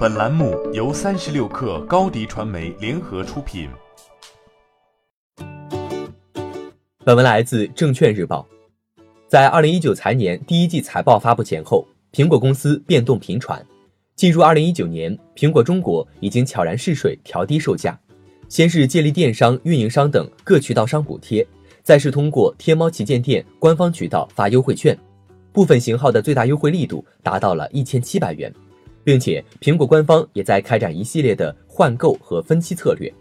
本栏目由三十六氪高低传媒联合出品。本文来自证券日报。在二零一九财年第一季财报发布前后，苹果公司变动频传。进入二零一九年，苹果中国已经悄然试水调低售价，先是借力电商、运营商等各渠道商补贴，再是通过天猫旗舰店官方渠道发优惠券，部分型号的最大优惠力度达到了一千七百元。并且，苹果官方也在开展一系列的换购和分期策略。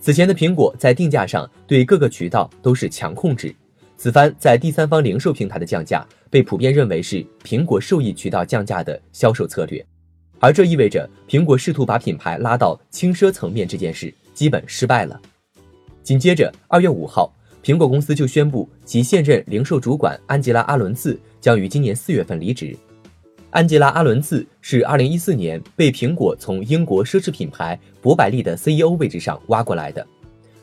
此前的苹果在定价上对各个渠道都是强控制，此番在第三方零售平台的降价被普遍认为是苹果受益渠道降价的销售策略，而这意味着苹果试图把品牌拉到轻奢层面这件事基本失败了。紧接着，二月五号，苹果公司就宣布其现任零售主管安吉拉·阿伦茨将于今年四月份离职。安吉拉·阿伦茨是2014年被苹果从英国奢侈品牌博百利的 CEO 位置上挖过来的。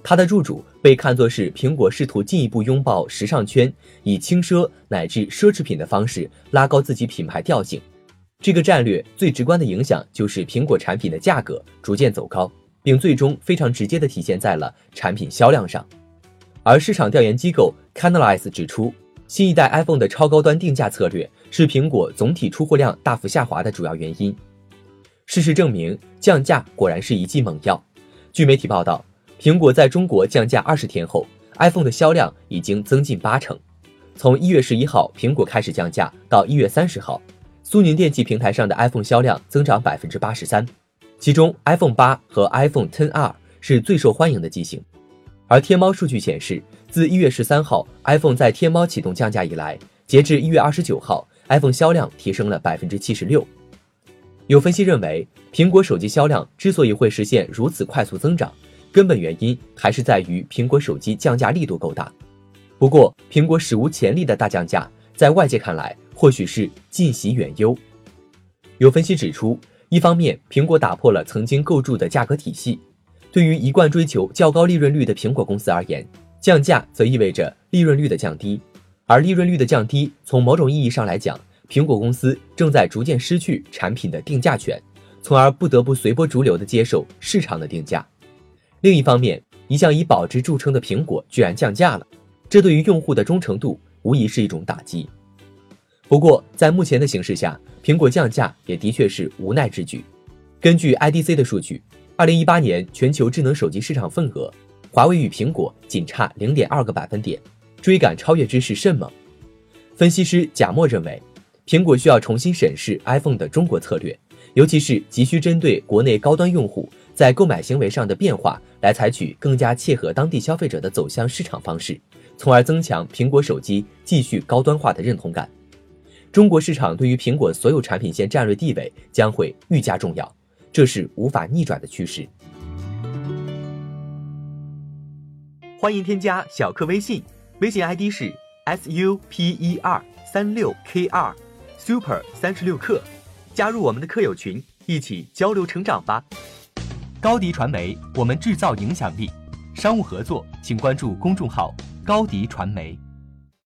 他的入主被看作是苹果试图进一步拥抱时尚圈，以轻奢乃至奢侈品的方式拉高自己品牌调性。这个战略最直观的影响就是苹果产品的价格逐渐走高，并最终非常直接地体现在了产品销量上。而市场调研机构 Canalys 指出。新一代 iPhone 的超高端定价策略是苹果总体出货量大幅下滑的主要原因。事实证明，降价果然是一剂猛药。据媒体报道，苹果在中国降价二十天后，iPhone 的销量已经增近八成。从一月十一号苹果开始降价到一月三十号，苏宁电器平台上的 iPhone 销量增长百分之八十三，其中 iPhone 八和 iPhone Ten R 是最受欢迎的机型。而天猫数据显示。自一月十三号 iPhone 在天猫启动降价以来，截至一月二十九号，iPhone 销量提升了百分之七十六。有分析认为，苹果手机销量之所以会实现如此快速增长，根本原因还是在于苹果手机降价力度够大。不过，苹果史无前例的大降价，在外界看来或许是近喜远忧。有分析指出，一方面，苹果打破了曾经构筑的价格体系，对于一贯追求较高利润率的苹果公司而言。降价则意味着利润率的降低，而利润率的降低，从某种意义上来讲，苹果公司正在逐渐失去产品的定价权，从而不得不随波逐流地接受市场的定价。另一方面，一向以保值著称的苹果居然降价了，这对于用户的忠诚度无疑是一种打击。不过，在目前的形势下，苹果降价也的确是无奈之举。根据 IDC 的数据，二零一八年全球智能手机市场份额。华为与苹果仅差零点二个百分点，追赶超越之势甚猛。分析师贾默认为，苹果需要重新审视 iPhone 的中国策略，尤其是急需针对国内高端用户在购买行为上的变化，来采取更加切合当地消费者的走向市场方式，从而增强苹果手机继续高端化的认同感。中国市场对于苹果所有产品线战略地位将会愈加重要，这是无法逆转的趋势。欢迎添加小课微信，微信 ID 是 s u p e r 三六 k 二 super 三十六课，加入我们的课友群，一起交流成长吧。高迪传媒，我们制造影响力。商务合作，请关注公众号高迪传媒。